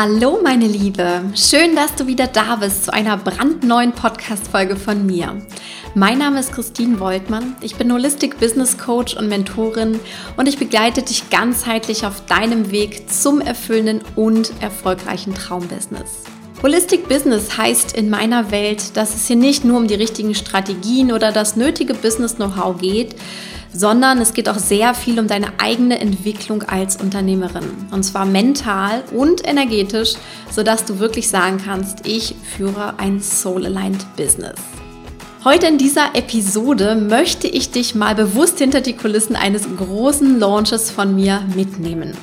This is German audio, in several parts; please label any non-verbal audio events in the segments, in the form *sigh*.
Hallo meine Liebe, schön, dass du wieder da bist zu einer brandneuen Podcast-Folge von mir. Mein Name ist Christine Woltmann, ich bin Holistic Business Coach und Mentorin und ich begleite dich ganzheitlich auf deinem Weg zum erfüllenden und erfolgreichen Traumbusiness. Holistic Business heißt in meiner Welt, dass es hier nicht nur um die richtigen Strategien oder das nötige Business-Know-how geht, sondern es geht auch sehr viel um deine eigene Entwicklung als Unternehmerin. Und zwar mental und energetisch, sodass du wirklich sagen kannst, ich führe ein Soul-Aligned Business. Heute in dieser Episode möchte ich dich mal bewusst hinter die Kulissen eines großen Launches von mir mitnehmen.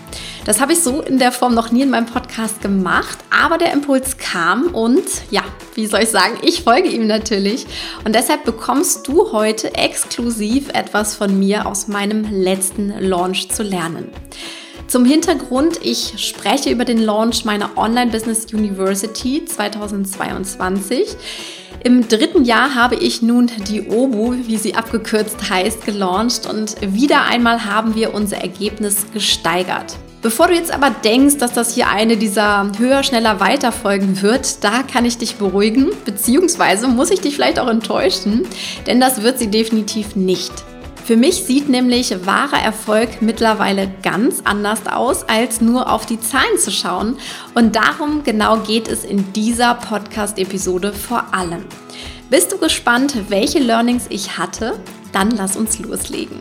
Das habe ich so in der Form noch nie in meinem Podcast gemacht, aber der Impuls kam und ja, wie soll ich sagen, ich folge ihm natürlich. Und deshalb bekommst du heute exklusiv etwas von mir aus meinem letzten Launch zu lernen. Zum Hintergrund, ich spreche über den Launch meiner Online Business University 2022. Im dritten Jahr habe ich nun die OBU, wie sie abgekürzt heißt, gelauncht und wieder einmal haben wir unser Ergebnis gesteigert. Bevor du jetzt aber denkst, dass das hier eine dieser höher, schneller, weiter Folgen wird, da kann ich dich beruhigen, beziehungsweise muss ich dich vielleicht auch enttäuschen, denn das wird sie definitiv nicht. Für mich sieht nämlich wahrer Erfolg mittlerweile ganz anders aus, als nur auf die Zahlen zu schauen. Und darum genau geht es in dieser Podcast-Episode vor allem. Bist du gespannt, welche Learnings ich hatte? Dann lass uns loslegen.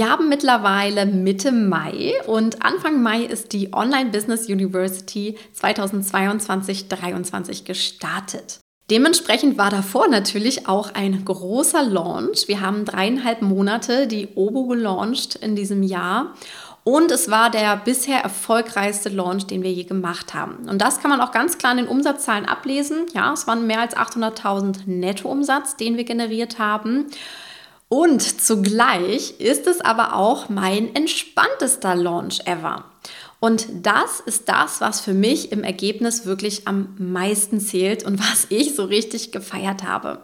Wir haben mittlerweile Mitte Mai und Anfang Mai ist die Online Business University 2022-23 gestartet. Dementsprechend war davor natürlich auch ein großer Launch. Wir haben dreieinhalb Monate die Obo gelauncht in diesem Jahr. Und es war der bisher erfolgreichste Launch, den wir je gemacht haben. Und das kann man auch ganz klar in den Umsatzzahlen ablesen. Ja, es waren mehr als 800.000 Nettoumsatz, den wir generiert haben. Und zugleich ist es aber auch mein entspanntester Launch ever. Und das ist das, was für mich im Ergebnis wirklich am meisten zählt und *laughs* was ich so richtig gefeiert habe.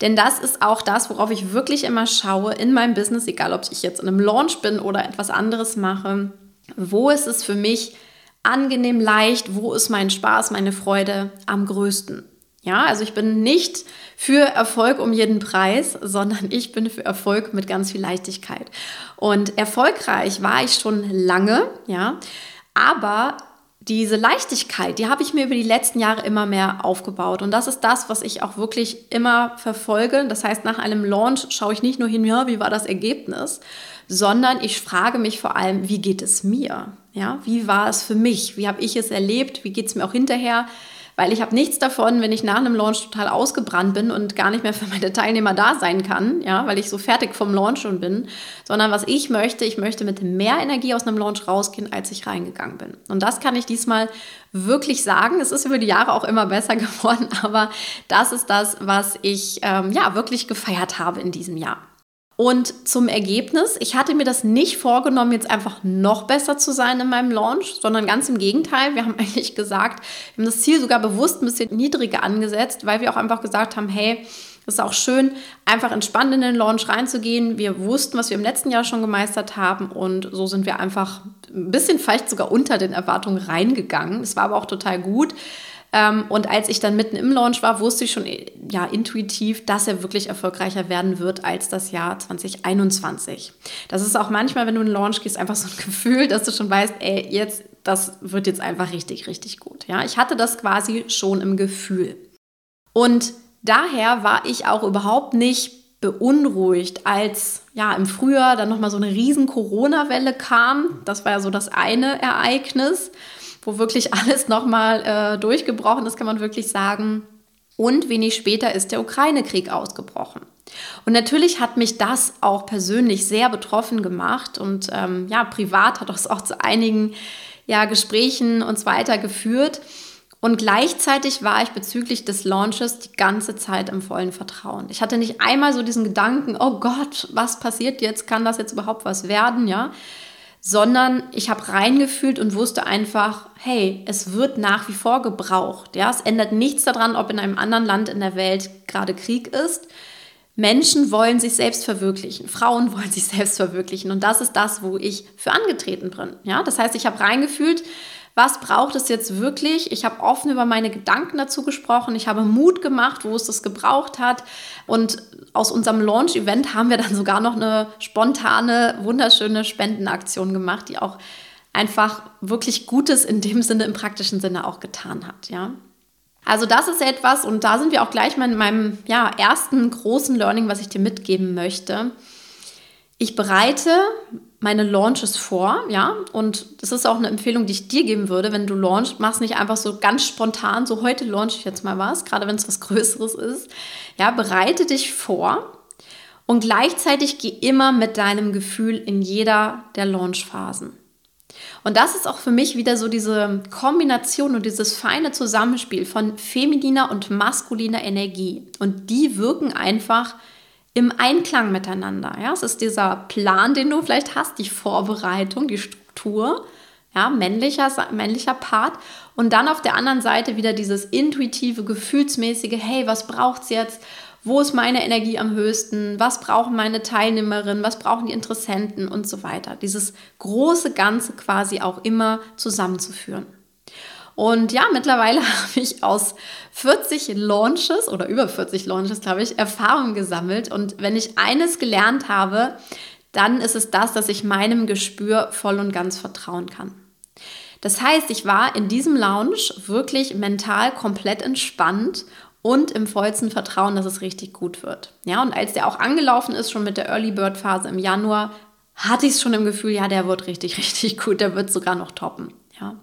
Denn das ist auch das, worauf ich wirklich immer schaue in meinem Business, egal ob ich jetzt in einem Launch bin oder etwas anderes mache. Wo ist es für mich angenehm leicht? Wo ist mein Spaß, meine Freude am größten? Ja, also ich bin nicht für Erfolg um jeden Preis, sondern ich bin für Erfolg mit ganz viel Leichtigkeit. Und erfolgreich war ich schon lange, ja, aber diese Leichtigkeit, die habe ich mir über die letzten Jahre immer mehr aufgebaut. Und das ist das, was ich auch wirklich immer verfolge. Das heißt, nach einem Launch schaue ich nicht nur hin, ja, wie war das Ergebnis, sondern ich frage mich vor allem, wie geht es mir? Ja, wie war es für mich? Wie habe ich es erlebt? Wie geht es mir auch hinterher? Weil ich habe nichts davon, wenn ich nach einem Launch total ausgebrannt bin und gar nicht mehr für meine Teilnehmer da sein kann, ja, weil ich so fertig vom Launch schon bin, sondern was ich möchte, ich möchte mit mehr Energie aus einem Launch rausgehen, als ich reingegangen bin. Und das kann ich diesmal wirklich sagen. Es ist über die Jahre auch immer besser *laughs* geworden, aber das ist das, was ich ähm, ja wirklich gefeiert habe in diesem Jahr. Und zum Ergebnis, ich hatte mir das nicht vorgenommen, jetzt einfach noch besser zu sein in meinem Launch, sondern ganz im Gegenteil. Wir haben *laughs* eigentlich gesagt, wir haben das Ziel sogar bewusst ein bisschen niedriger angesetzt, weil wir auch einfach gesagt haben, hey, es ist auch schön, einfach entspannt in den Launch reinzugehen. Wir wussten, was wir im letzten Jahr schon gemeistert haben und so sind wir einfach ein bisschen vielleicht sogar unter den Erwartungen reingegangen. Es war aber auch total gut. Ähm, und als ich dann mitten im Launch war, wusste ich schon ja, intuitiv, dass er wirklich erfolgreicher werden wird als das Jahr 2021. Das ist auch manchmal, wenn du in den Launch gehst, einfach so ein *laughs* Gefühl, dass du schon weißt, ey, jetzt, das wird jetzt einfach richtig, richtig gut. Ja, ich hatte das quasi schon im Gefühl. Und daher war ich auch überhaupt nicht beunruhigt, als ja im Frühjahr dann nochmal so eine riesen Corona-Welle kam. Das war ja so das eine Ereignis wo wirklich alles nochmal äh, durchgebrochen ist, kann man wirklich sagen. Und wenig später ist der Ukraine-Krieg ausgebrochen. Und natürlich hat mich das auch persönlich sehr betroffen gemacht und ähm, ja, privat hat das auch zu einigen ja, Gesprächen und so weiter geführt. Und gleichzeitig war ich bezüglich des Launches die ganze Zeit im vollen Vertrauen. Ich hatte nicht einmal so diesen Gedanken, oh Gott, was passiert jetzt? Kann das jetzt überhaupt was werden? Ja, sondern ich habe reingefühlt und wusste einfach, hey, es wird nach wie vor gebraucht. Ja, es ändert nichts daran, ob in einem anderen Land in der Welt gerade Krieg ist. Menschen wollen sich selbst verwirklichen, Frauen *laughs* wollen sich selbst verwirklichen und das ist das, wo ich für angetreten bin. Ja, das heißt, ich habe reingefühlt, was braucht es jetzt wirklich? Ich habe offen über meine Gedanken dazu gesprochen. Ich habe Mut gemacht, wo es das gebraucht hat. Und aus unserem Launch-Event haben wir dann sogar noch eine spontane, wunderschöne Spendenaktion gemacht, die auch einfach wirklich Gutes in dem Sinne, im praktischen Sinne auch getan hat. Ja. Also das ist etwas, und da sind wir auch gleich mal in meinem ja, ersten großen Learning, was ich dir mitgeben möchte. Ich bereite meine Launches vor, ja, und das ist auch eine Empfehlung, die ich dir geben würde, wenn du launchst, machst nicht einfach so ganz spontan, so heute launch ich jetzt mal was, gerade wenn es was *laughs* Größeres ist. Ja, bereite dich vor und gleichzeitig geh immer mit deinem Gefühl in jeder der Launchphasen. Und das ist auch für mich wieder so diese Kombination und dieses feine Zusammenspiel von femininer und maskuliner Energie. Und die wirken einfach im Einklang miteinander. Ja, es ist dieser Plan, den du vielleicht hast, die Vorbereitung, die Struktur, ja, männlicher, männlicher Part. Und dann auf der anderen Seite wieder dieses intuitive, gefühlsmäßige, hey, was braucht es jetzt? wo ist meine Energie am höchsten, was brauchen meine Teilnehmerinnen, was brauchen die Interessenten und so weiter. Dieses große Ganze quasi auch immer zusammenzuführen. Und ja, mittlerweile *laughs* habe ich aus 40 Launches oder über 40 Launches, glaube ich, Erfahrung gesammelt. Und wenn ich eines gelernt habe, dann ist es das, dass ich meinem Gespür voll und ganz vertrauen kann. Das heißt, ich war in diesem Lounge wirklich mental komplett entspannt und im vollsten Vertrauen, dass es richtig gut wird. Ja, und als der auch angelaufen ist, schon mit der Early Bird Phase im Januar, hatte ich es schon im Gefühl, ja, der wird richtig, *laughs* richtig gut, der wird sogar noch toppen. Ja.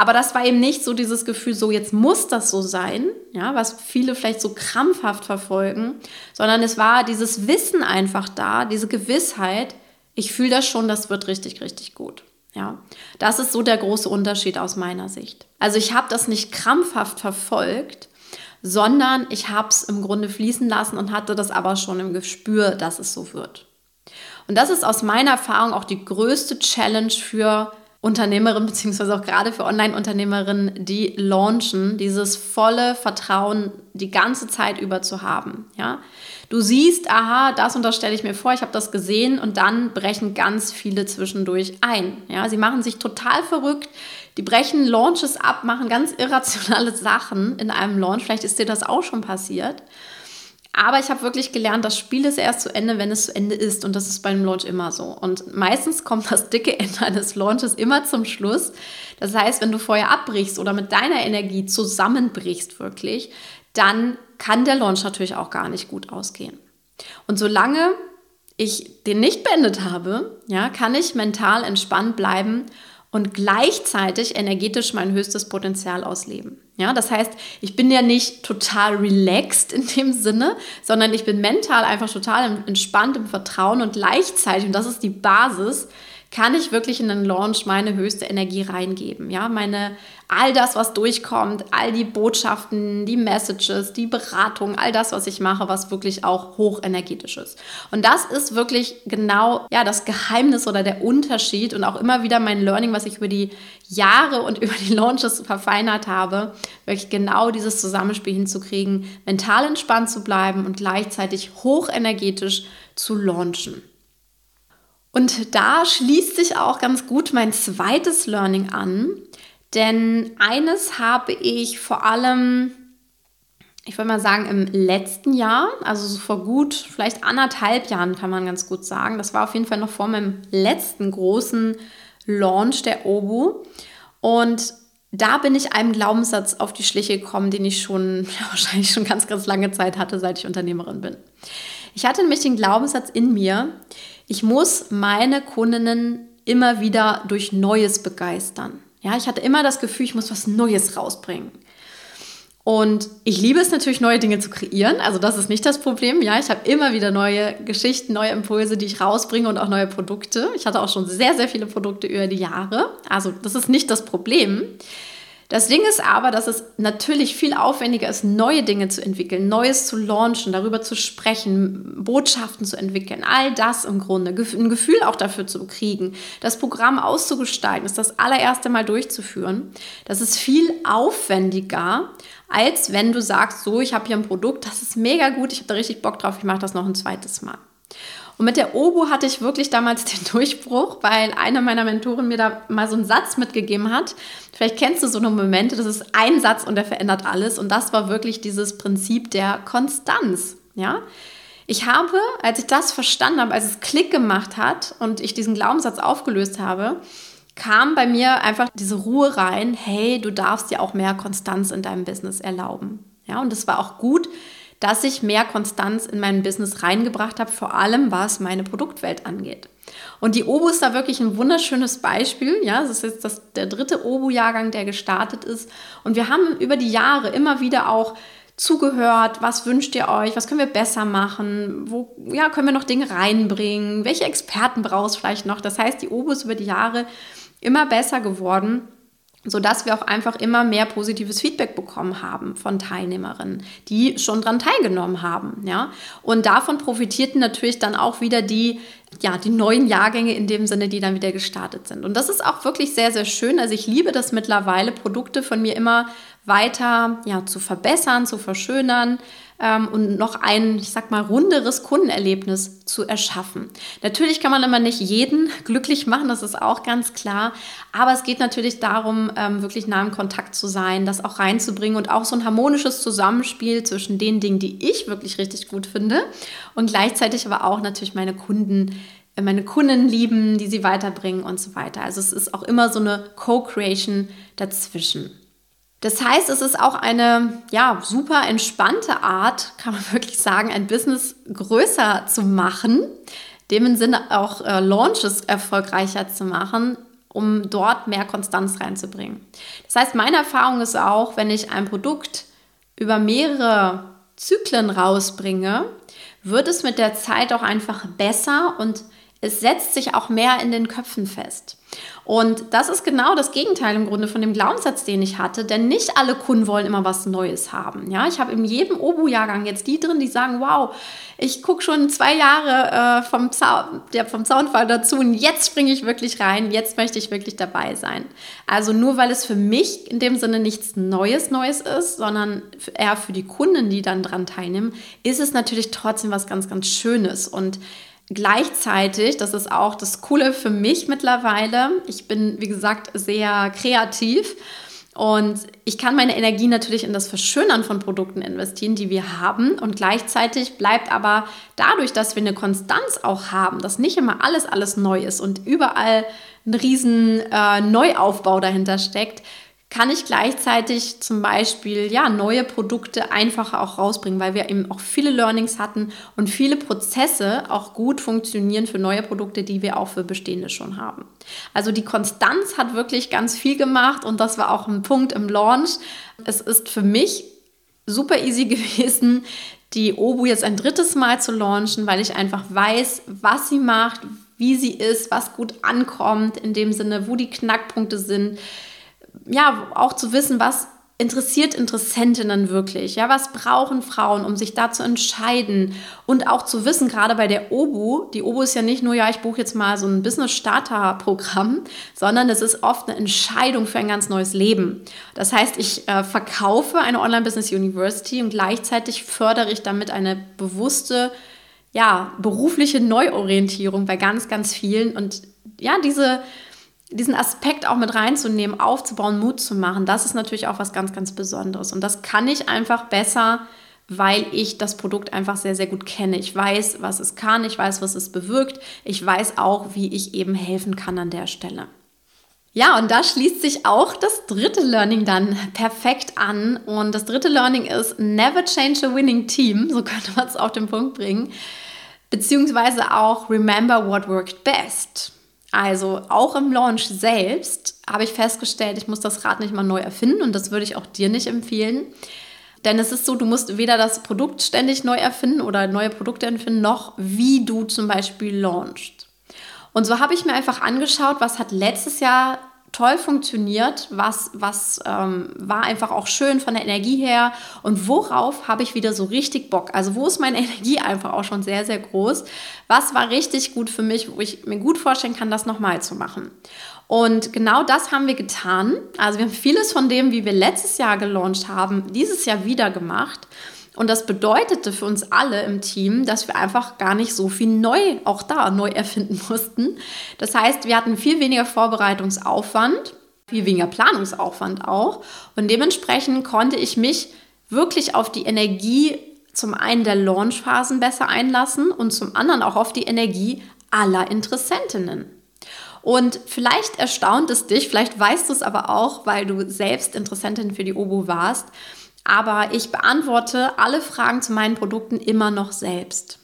Aber das war eben nicht so dieses Gefühl, so jetzt muss das so sein, ja, was viele vielleicht so krampfhaft verfolgen, sondern es war dieses Wissen einfach da, diese Gewissheit, ich fühle das schon, das wird richtig, richtig gut. Ja, das ist so der große Unterschied aus meiner Sicht. Also ich habe das nicht krampfhaft verfolgt, sondern ich habe es im Grunde fließen lassen und hatte das aber schon im Gespür, dass es so wird. Und das ist aus meiner Erfahrung auch die größte Challenge für Unternehmerinnen, beziehungsweise auch gerade für Online-Unternehmerinnen, die launchen, dieses volle Vertrauen die ganze Zeit über zu haben. Ja? Du siehst, aha, das und das stelle ich mir vor, ich habe das gesehen und dann brechen ganz viele zwischendurch ein. Ja? Sie machen sich total verrückt, die brechen Launches ab, machen ganz irrationale *laughs* Sachen in einem Launch. Vielleicht ist dir das auch schon passiert. Aber ich habe wirklich gelernt, das Spiel ist erst zu Ende, wenn es zu Ende ist. Und das ist bei einem Launch immer so. Und meistens kommt das dicke Ende *laughs* eines Launches immer zum Schluss. Das heißt, wenn du vorher abbrichst oder mit deiner Energie zusammenbrichst wirklich, dann kann der Launch natürlich auch gar nicht gut ausgehen. Und solange ich den nicht beendet habe, ja, kann ich mental entspannt bleiben und gleichzeitig energetisch mein höchstes Potenzial ausleben. Ja, das heißt, ich bin ja nicht total relaxed in dem Sinne, sondern ich bin mental einfach total entspannt im Vertrauen und gleichzeitig, und das ist die Basis, kann ich wirklich in den Launch meine höchste Energie reingeben. Ja, meine, all das, was durchkommt, all die Botschaften, die Messages, die Beratung, all das, was ich mache, was wirklich auch hochenergetisch ist. Und das ist wirklich genau, ja, das Geheimnis oder der Unterschied und auch immer wieder mein Learning, was ich über die Jahre und *laughs* über die Launches verfeinert habe, wirklich genau dieses Zusammenspiel hinzukriegen, mental entspannt zu bleiben und gleichzeitig hochenergetisch zu launchen. Und da schließt sich auch ganz gut mein zweites Learning an, denn eines habe ich vor allem, ich würde mal sagen, im letzten Jahr, also so vor gut, vielleicht anderthalb Jahren kann man ganz gut sagen, das war auf jeden Fall noch vor meinem letzten großen Launch der Obu. Und da bin ich einem Glaubenssatz auf die Schliche gekommen, den ich schon *laughs* wahrscheinlich schon ganz, ganz lange Zeit hatte, seit ich Unternehmerin bin. Ich hatte nämlich den Glaubenssatz in mir, ich muss meine Kundinnen immer wieder durch Neues begeistern. Ja, ich hatte immer das Gefühl, ich muss was Neues rausbringen. Und ich liebe es natürlich, neue Dinge zu kreieren. Also das ist nicht das Problem. Ja, ich habe immer wieder neue Geschichten, neue Impulse, die ich rausbringe und auch neue Produkte. Ich hatte auch schon sehr, sehr viele Produkte über die Jahre. Also das ist nicht das Problem. Das Ding ist aber, dass es natürlich viel aufwendiger ist, neue Dinge zu entwickeln, Neues zu launchen, darüber zu sprechen, Botschaften zu entwickeln, all das im Grunde, ein Gefühl auch dafür zu kriegen, das Programm auszugestalten, ist das allererste Mal durchzuführen. Das ist viel aufwendiger, als wenn du sagst, so, ich habe hier ein Produkt, das ist mega gut, ich habe da richtig Bock drauf, ich mache das noch ein zweites Mal. Und mit der Obu hatte ich wirklich damals den *laughs* Durchbruch, weil eine meiner Mentoren mir da mal so einen Satz mitgegeben hat. Vielleicht kennst du so eine Momente, das ist ein Satz und der verändert alles. Und das war wirklich dieses Prinzip der Konstanz. Ja, ich habe, als ich das verstanden habe, als es Klick gemacht hat und ich diesen Glaubenssatz aufgelöst habe, kam bei mir einfach diese Ruhe rein, hey, du darfst dir auch mehr Konstanz in deinem Business erlauben. Ja, und es war auch gut, dass ich mehr Konstanz in mein Business reingebracht habe, vor allem was meine Produktwelt angeht. Und die Obu ist da wirklich ein wunderschönes Beispiel. Ja, es ist jetzt das, der dritte Obu-Jahrgang, der gestartet ist. Und wir haben über die Jahre immer wieder auch zugehört, was wünscht ihr euch, was können wir besser machen, wo ja, können wir noch Dinge reinbringen, welche Experten brauchst du vielleicht noch. Das heißt, die Obu ist über die Jahre immer besser geworden sodass wir auch einfach immer mehr positives Feedback bekommen haben von Teilnehmerinnen, die schon daran teilgenommen haben. Ja? Und davon profitierten natürlich dann auch wieder die, ja, die neuen Jahrgänge in dem Sinne, die dann wieder gestartet sind. Und das ist auch wirklich sehr, sehr schön. Also ich liebe das mittlerweile, Produkte von mir immer weiter ja, zu verbessern, zu verschönern ähm, und noch ein, ich sag mal, runderes Kundenerlebnis zu erschaffen. Natürlich kann man immer nicht jeden *laughs* glücklich machen, das ist auch ganz klar. Aber es geht natürlich darum, ähm, wirklich nah im Kontakt zu sein, das auch reinzubringen und auch so ein harmonisches Zusammenspiel zwischen den Dingen, die ich wirklich richtig gut finde und gleichzeitig aber auch natürlich meine Kunden äh, meine Kunden lieben, die sie weiterbringen und so weiter. Also es ist auch immer so eine Co-Creation dazwischen. Das heißt, es ist auch eine ja, super entspannte Art, kann man *laughs* wirklich sagen, ein Business größer zu machen, dem im Sinne auch äh, Launches erfolgreicher zu machen, um dort mehr Konstanz reinzubringen. Das heißt, meine Erfahrung ist auch, wenn ich ein Produkt über mehrere Zyklen rausbringe, wird es mit der Zeit auch einfach besser und es setzt sich auch mehr in den Köpfen fest. Und das ist genau das Gegenteil im Grunde von dem Glaubenssatz, den ich hatte, denn nicht alle Kunden wollen immer was Neues haben. Ja, ich habe in jedem Obu-Jahrgang jetzt die drin, die sagen, wow, ich gucke schon zwei Jahre äh, vom, Zau ja, vom Zaunfall dazu und jetzt springe ich wirklich rein, jetzt möchte ich wirklich dabei sein. Also nur weil es für mich in dem Sinne nichts Neues Neues ist, sondern eher für die Kunden, die dann dran teilnehmen, ist es natürlich trotzdem was ganz, ganz Schönes und Gleichzeitig, das ist auch das Coole für mich mittlerweile, ich bin, wie gesagt, sehr kreativ und ich kann meine Energie natürlich in das Verschönern von Produkten investieren, die wir haben. Und gleichzeitig bleibt aber dadurch, dass wir eine Konstanz auch haben, dass nicht immer alles, alles neu ist und überall ein riesen äh, Neuaufbau dahinter steckt, kann ich gleichzeitig zum Beispiel ja, neue Produkte einfacher auch rausbringen, weil wir eben auch viele Learnings hatten und viele Prozesse auch gut funktionieren für neue Produkte, die wir auch für bestehende schon haben. Also die Konstanz hat wirklich ganz viel gemacht und das war auch ein Punkt im Launch. Es ist für mich super easy *laughs* gewesen, die Obu jetzt ein drittes Mal zu launchen, weil ich einfach weiß, was sie macht, wie sie ist, was gut ankommt, in dem Sinne, wo die Knackpunkte sind ja, auch zu wissen, was interessiert Interessentinnen wirklich? Ja, was brauchen Frauen, um sich da zu entscheiden? Und auch zu wissen, gerade bei der OBU, die OBU ist ja nicht nur, ja, ich buche jetzt mal so ein Business-Starter-Programm, sondern es ist oft eine Entscheidung für ein ganz neues Leben. Das heißt, ich äh, verkaufe eine Online-Business-University und gleichzeitig fördere ich damit eine bewusste, ja, berufliche Neuorientierung bei ganz, ganz vielen. Und ja, diese diesen Aspekt auch mit reinzunehmen, aufzubauen, Mut zu machen, das ist natürlich auch was ganz, ganz Besonderes. Und das kann ich einfach besser, weil ich das Produkt einfach sehr, sehr gut kenne. Ich weiß, was es kann, ich weiß, was es bewirkt, ich weiß auch, wie ich eben helfen kann an der Stelle. Ja, und da schließt sich auch das dritte Learning dann perfekt an. Und das dritte Learning ist, never change a winning team. *laughs* So könnte man es auf den Punkt bringen. Beziehungsweise auch, remember what worked best. Also auch im Launch selbst habe ich festgestellt, ich muss das Rad nicht mal neu erfinden und das würde ich auch dir nicht empfehlen. Denn es ist so, du musst weder das Produkt ständig neu erfinden oder neue Produkte erfinden, noch wie du zum Beispiel launchst. Und so habe ich mir einfach angeschaut, was hat letztes Jahr toll funktioniert, was, was ähm, war einfach auch schön von der Energie her und worauf habe ich wieder so richtig Bock. Also wo ist meine *laughs* Energie einfach auch schon sehr, sehr groß. Was war richtig gut für mich, wo ich mir gut vorstellen kann, das nochmal zu machen. Und genau das haben wir getan. Also wir haben vieles von dem, wie wir letztes Jahr gelauncht haben, dieses Jahr wieder gemacht. Und das bedeutete für uns alle im Team, dass wir einfach gar nicht so viel neu, auch da neu erfinden *laughs* mussten. Das heißt, wir hatten viel weniger Vorbereitungsaufwand, viel weniger Planungsaufwand auch. Und dementsprechend konnte ich mich wirklich auf die Energie zum einen der Launchphasen besser einlassen und zum anderen auch auf die Energie aller Interessentinnen. Und vielleicht erstaunt es dich, vielleicht weißt du es aber auch, weil du selbst Interessentin für die Obo warst, aber ich beantworte alle Fragen zu meinen Produkten immer noch selbst.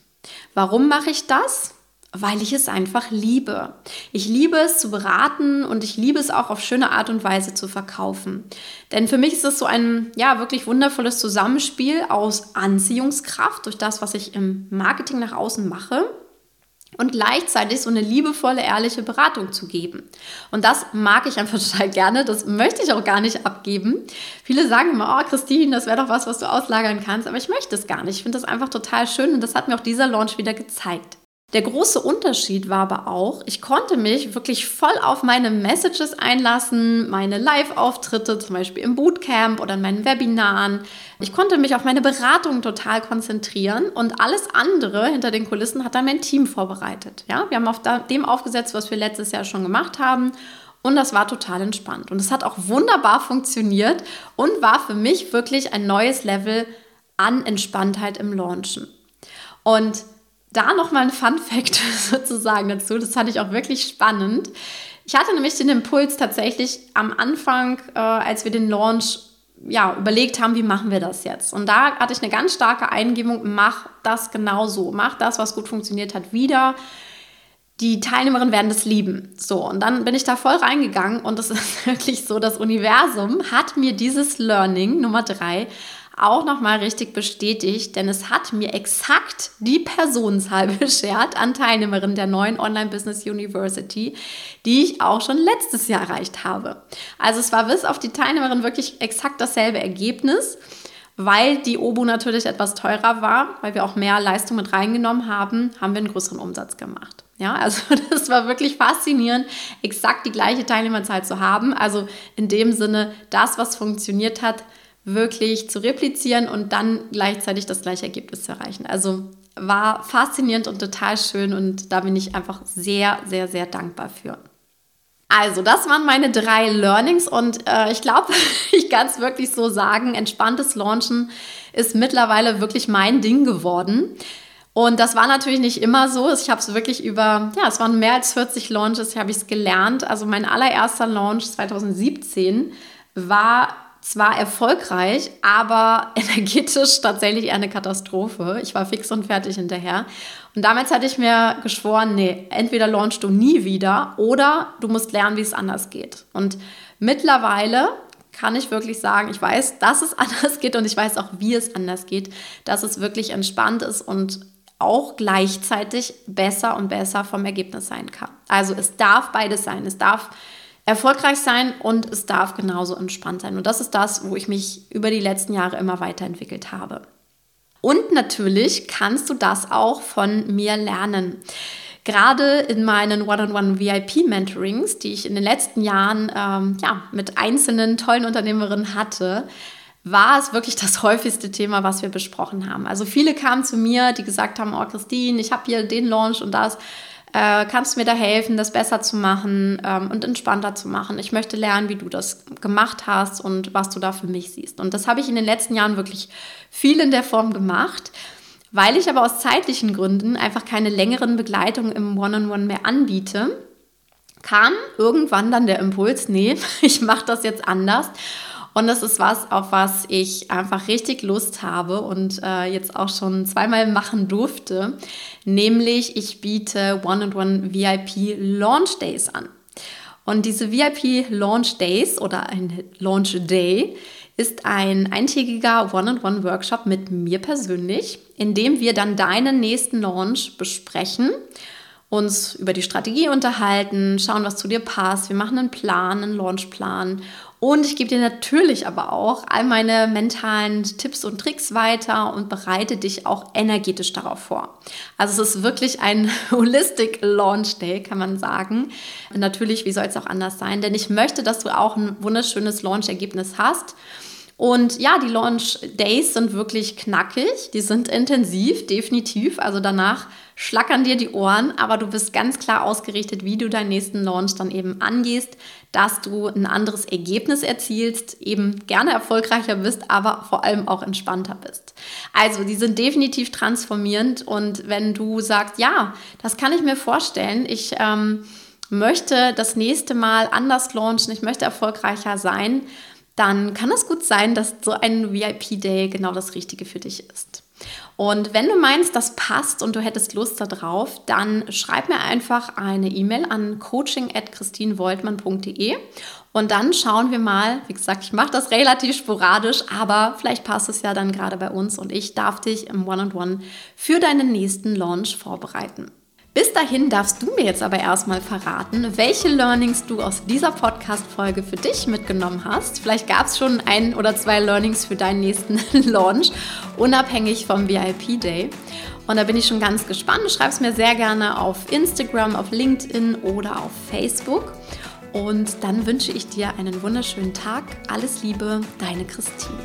Warum mache ich das? Weil ich es einfach liebe. Ich liebe es zu beraten und ich liebe es auch auf schöne Art und Weise zu verkaufen. Denn für mich ist es so ein ja wirklich wundervolles Zusammenspiel aus Anziehungskraft durch das, was ich im Marketing nach außen mache und gleichzeitig so eine liebevolle, ehrliche Beratung zu geben. Und das mag ich einfach *laughs* total gerne, das möchte ich auch gar nicht abgeben. Viele sagen immer, oh Christine, das wäre doch was, was du auslagern kannst, aber ich möchte es gar nicht. Ich finde das einfach total schön und das hat mir auch dieser Launch wieder gezeigt. Der große Unterschied war aber auch, ich konnte mich wirklich voll auf meine Messages einlassen, meine Live-Auftritte, zum Beispiel im Bootcamp oder in meinen Webinaren. Ich konnte mich auf meine Beratung total konzentrieren und alles andere hinter den Kulissen hat dann mein Team vorbereitet. Ja, wir haben auf dem aufgesetzt, was wir letztes Jahr schon gemacht haben. Und das war total entspannt. Und es hat auch wunderbar funktioniert und war für mich wirklich ein neues Level an Entspanntheit im Launchen. Und da nochmal ein Fun Fact *laughs* sozusagen dazu. Das fand ich auch wirklich spannend. Ich hatte nämlich den Impuls tatsächlich am Anfang, äh, als wir den Launch ja, überlegt haben, wie machen wir das jetzt? Und da hatte ich eine ganz starke Eingebung, mach das genauso. Mach das, was gut funktioniert hat, wieder. Die Teilnehmerinnen werden das lieben. So, und dann bin ich da voll reingegangen und es *laughs* ist wirklich so, das Universum hat mir dieses Learning Nummer drei auch nochmal richtig bestätigt, denn es hat mir exakt die Personenzahl *laughs* beschert an Teilnehmerinnen der neuen Online Business University, die ich auch schon letztes Jahr erreicht habe. Also es war bis auf die Teilnehmerin wirklich exakt dasselbe Ergebnis. Weil die Obu natürlich etwas teurer war, weil wir auch mehr Leistung mit reingenommen haben, haben wir einen größeren Umsatz gemacht. Ja, also *laughs* das war wirklich faszinierend, exakt die gleiche Teilnehmerzahl zu haben. Also in dem Sinne, das, was funktioniert hat, wirklich zu replizieren und dann gleichzeitig das gleiche Ergebnis zu erreichen. Also war faszinierend und total schön und da bin ich einfach sehr, sehr, sehr dankbar für. Also, das waren meine drei Learnings und äh, ich glaube, *laughs* ich kann es wirklich so sagen, entspanntes Launchen ist mittlerweile wirklich mein Ding geworden. Und das war natürlich nicht immer so. Ich habe es wirklich über, ja, es waren mehr als 40 Launches, habe ich es gelernt. Also mein allererster Launch 2017 war zwar erfolgreich, aber *laughs* energetisch tatsächlich eher eine Katastrophe. Ich war fix und fertig hinterher. Und damals hatte ich mir geschworen, nee, entweder launchst du nie wieder oder du musst lernen, wie es anders geht. Und mittlerweile kann ich wirklich sagen, ich weiß, dass es *laughs* anders geht und ich weiß auch, wie es anders geht, dass es wirklich entspannt ist und auch gleichzeitig besser und besser vom Ergebnis sein kann. Also es darf beides sein. Es darf erfolgreich sein und es darf genauso entspannt sein. Und das ist das, wo ich mich über die letzten Jahre immer weiterentwickelt habe. Und natürlich kannst du das auch von mir lernen. Gerade in meinen One-on-One-VIP-Mentorings, die ich in den letzten Jahren ähm, ja, mit einzelnen tollen Unternehmerinnen hatte, war es wirklich das *laughs* häufigste Thema, was wir besprochen haben. Also viele kamen zu mir, die gesagt haben, oh Christine, ich habe hier den Launch und das äh, kannst du mir da helfen, das besser zu machen ähm, und entspannter zu machen? Ich möchte lernen, wie du das gemacht hast und was du da für mich siehst. Und das habe ich in den letzten Jahren wirklich viel in der Form gemacht. Weil ich aber aus zeitlichen Gründen einfach keine längeren Begleitungen im One-on-One -on -One mehr anbiete, kam irgendwann dann der Impuls, nee, *laughs* ich mache das jetzt anders und das ist was, auf was ich einfach richtig Lust habe und äh, jetzt auch schon zweimal machen durfte. Nämlich, ich biete One-on-One VIP Launch Days an. Und diese VIP Launch Days oder ein Launch Day ist ein eintägiger One-on-One-Workshop mit mir persönlich, in dem wir dann deinen nächsten Launch besprechen uns über die Strategie unterhalten, schauen, was zu dir passt. Wir machen einen Plan, einen Launchplan und ich gebe dir natürlich aber auch all meine mentalen Tipps und Tricks weiter und bereite dich auch energetisch darauf vor. Also es ist wirklich ein *laughs* Holistic Launch Day, kann man sagen. Natürlich, wie soll es auch anders sein? Denn ich möchte, dass du auch ein wunderschönes Launch-Ergebnis hast. Und ja, die Launch Days sind wirklich knackig, die sind intensiv, definitiv. Also danach schlackern dir die Ohren, aber du bist ganz klar ausgerichtet, wie du deinen nächsten Launch dann eben angehst, dass du ein anderes Ergebnis erzielst, eben gerne erfolgreicher bist, aber vor allem auch entspannter bist. Also, die sind definitiv transformierend und wenn du sagst, ja, das kann ich mir vorstellen, ich ähm, möchte das nächste Mal anders launchen, ich möchte erfolgreicher sein, dann kann es gut sein, dass so ein VIP-Day genau das Richtige für dich ist. Und wenn du meinst, das passt und du hättest Lust darauf, dann schreib mir einfach eine E-Mail an coaching.christinvoltmann.de und dann schauen wir mal, wie gesagt, ich mache das relativ sporadisch, aber vielleicht passt es ja dann gerade bei uns und ich darf dich im One-on-One -on -One für deinen nächsten Launch vorbereiten. Bis dahin darfst du mir jetzt aber erstmal verraten, welche Learnings du aus dieser Podcast-Folge für dich mitgenommen hast. Vielleicht gab es schon ein oder zwei Learnings für deinen nächsten *laughs* Launch, unabhängig vom VIP-Day. Und da bin ich schon ganz gespannt. Schreib es mir sehr gerne auf Instagram, auf LinkedIn oder auf Facebook. Und dann wünsche ich dir einen wunderschönen Tag. Alles Liebe, deine Christine.